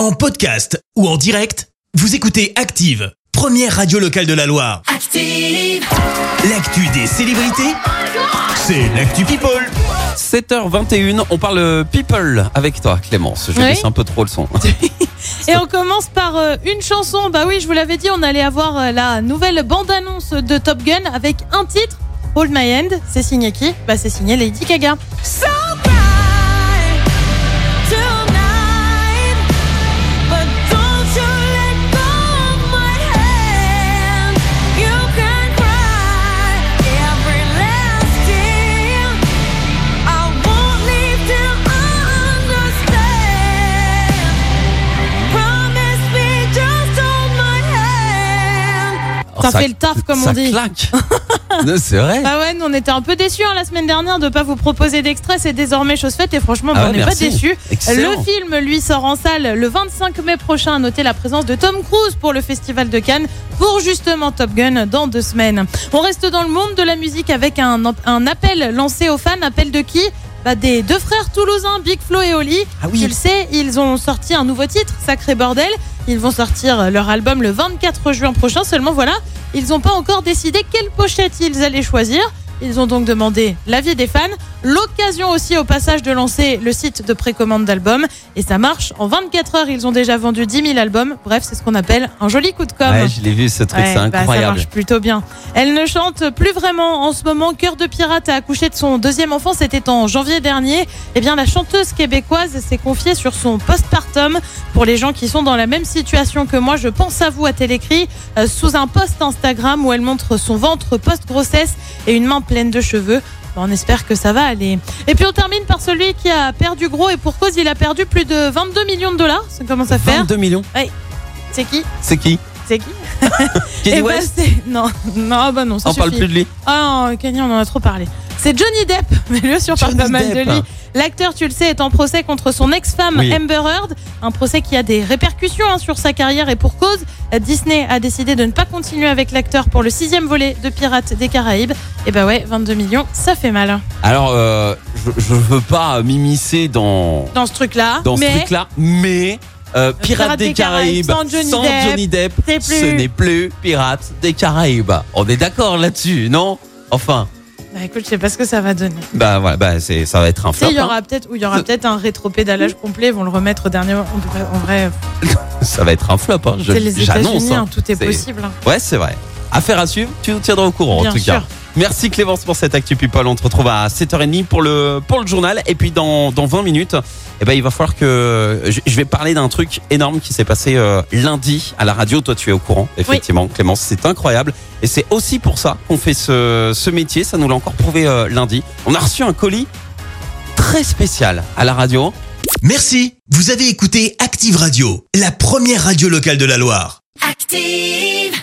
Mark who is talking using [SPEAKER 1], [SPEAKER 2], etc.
[SPEAKER 1] En podcast ou en direct, vous écoutez Active, première radio locale de la Loire.
[SPEAKER 2] Active.
[SPEAKER 1] L'actu des célébrités, c'est l'actu People.
[SPEAKER 3] 7h21, on parle people avec toi Clémence. Je
[SPEAKER 4] Oui.
[SPEAKER 3] laisse un peu trop le son.
[SPEAKER 4] Et on commence par euh, une chanson. Bah oui, je vous l'avais dit, on allait avoir euh, la nouvelle bande-annonce de Top Gun avec un titre, Hold My Hand. C'est signé qui? Bah c'est signé Lady Gaga.
[SPEAKER 2] So hand.
[SPEAKER 4] Ça fait le taf, comme
[SPEAKER 3] ça
[SPEAKER 4] on dit.
[SPEAKER 3] claque. C'est vrai.
[SPEAKER 4] Bah ouais, nous on était un peu déçus hein, la semaine dernière de pas vous proposer d'extrait. C'est désormais chose faite et franchement, bah,
[SPEAKER 3] Ah
[SPEAKER 4] on
[SPEAKER 3] ouais,
[SPEAKER 4] n'est pas
[SPEAKER 3] merci.
[SPEAKER 4] déçus.
[SPEAKER 3] Excellent.
[SPEAKER 4] Le film, lui, sort en salle le 25 mai prochain. À noter la présence de Tom Cruise pour le Festival de Cannes pour justement Top Gun dans deux semaines. On reste dans le monde de la musique avec un, un appel lancé aux fans. Appel de qui? Bah, des deux frères toulousains, Big Flo et Oli.
[SPEAKER 3] Ah oui.
[SPEAKER 4] Tu le sais, ils ont sorti un nouveau titre, Sacré Bordel. Ils vont sortir leur album le 24 juin prochain. Seulement voilà, ils n'ont pas encore décidé quelle pochette ils allaient choisir. Ils ont donc demandé l'avis des fans. L'occasion aussi au passage de lancer le site de précommande d'albums. Et ça marche. En 24 heures, ils ont déjà vendu 10 000 albums. Bref, c'est ce qu'on appelle un joli coup de com'.
[SPEAKER 3] Ouais, je l'ai vu ce truc,
[SPEAKER 4] Ouais,
[SPEAKER 3] c'est
[SPEAKER 4] bah, ça
[SPEAKER 3] incroyable.
[SPEAKER 4] marche plutôt bien. Elle ne chante plus vraiment en ce moment. Cœur de pirate a accouché de son deuxième enfant. C'était en janvier dernier. Eh bien, la chanteuse québécoise s'est confiée sur son postpartum. Pour les gens qui sont dans la même situation que moi, je pense à vous à Télécrit, euh, sous un post Instagram où elle montre son ventre post-grossesse et une main pleine de cheveux. On espère que ça va aller. Et puis on termine par celui qui a perdu gros et pour cause il a perdu plus de 22 millions de dollars. Ça commence à faire.
[SPEAKER 3] 22 millions.
[SPEAKER 4] C'est qui
[SPEAKER 3] C'est qui
[SPEAKER 4] C'est qui
[SPEAKER 3] Kanye
[SPEAKER 4] Eh ben,
[SPEAKER 3] West
[SPEAKER 4] c'est- non, non, bah non, ça
[SPEAKER 3] On parle
[SPEAKER 4] suffit.
[SPEAKER 3] plus de lui.
[SPEAKER 4] Ah non, Kanye, on en a trop parlé. C'est Johnny Depp, mais lui aussi on parle
[SPEAKER 3] Johnny
[SPEAKER 4] pas mal
[SPEAKER 3] Depp.
[SPEAKER 4] de lui. L'acteur, tu le sais, est en procès contre son ex-femme
[SPEAKER 3] Oui.
[SPEAKER 4] Amber Heard. Un procès qui a des répercussions hein, sur sa carrière et pour cause. Disney a décidé de ne pas continuer avec l'acteur pour le sixième volet de Pirates des Caraïbes. Et bah ouais, 22 millions, ça fait mal
[SPEAKER 3] Alors, euh, je, je veux pas m'immiscer dans,
[SPEAKER 4] dans ce truc-là.
[SPEAKER 3] dans ce
[SPEAKER 4] mais
[SPEAKER 3] truc-là, mais euh, Pirates des Caraïbes
[SPEAKER 4] sans Johnny Depp,
[SPEAKER 3] Johnny Depp, ce n'est plus Pirates des Caraïbes. On est d'accord là-dessus, non? Enfin,
[SPEAKER 4] Bah écoute, je sais pas ce que ça va donner.
[SPEAKER 3] bah voilà, bah c'est ça va être un flop.
[SPEAKER 4] il y
[SPEAKER 3] hein.
[SPEAKER 4] aura peut-être, ou il y aura peut-être un rétro-pédalage complet. Ils vont le remettre au dernier moment. En vrai,
[SPEAKER 3] Ça va être un flop. Hein. Je-
[SPEAKER 4] c'est les
[SPEAKER 3] J'annonce.
[SPEAKER 4] États-Unis,
[SPEAKER 3] hein.
[SPEAKER 4] hein, tout est,
[SPEAKER 3] C'est-
[SPEAKER 4] possible. hein.
[SPEAKER 3] Ouais, c'est vrai. Affaire à suivre. Tu nous tiendras au courant
[SPEAKER 4] Bien
[SPEAKER 3] en tout
[SPEAKER 4] sûr.
[SPEAKER 3] Merci Clémence pour cette actu people. On te retrouve à 7h30 pour le pour le journal et puis dans dans 20 minutes, eh ben il va falloir que je, je vais parler d'un truc énorme qui s'est passé euh, lundi à la radio. Toi, tu es au courant, effectivement, Clémence. C'est incroyable et c'est aussi pour ça qu'on fait ce ce métier. Ça nous l'a encore prouvé euh, lundi. On a reçu un colis très spécial à la radio.
[SPEAKER 1] Merci, vous avez écouté Active Radio, la première radio locale de la Loire.
[SPEAKER 2] Active.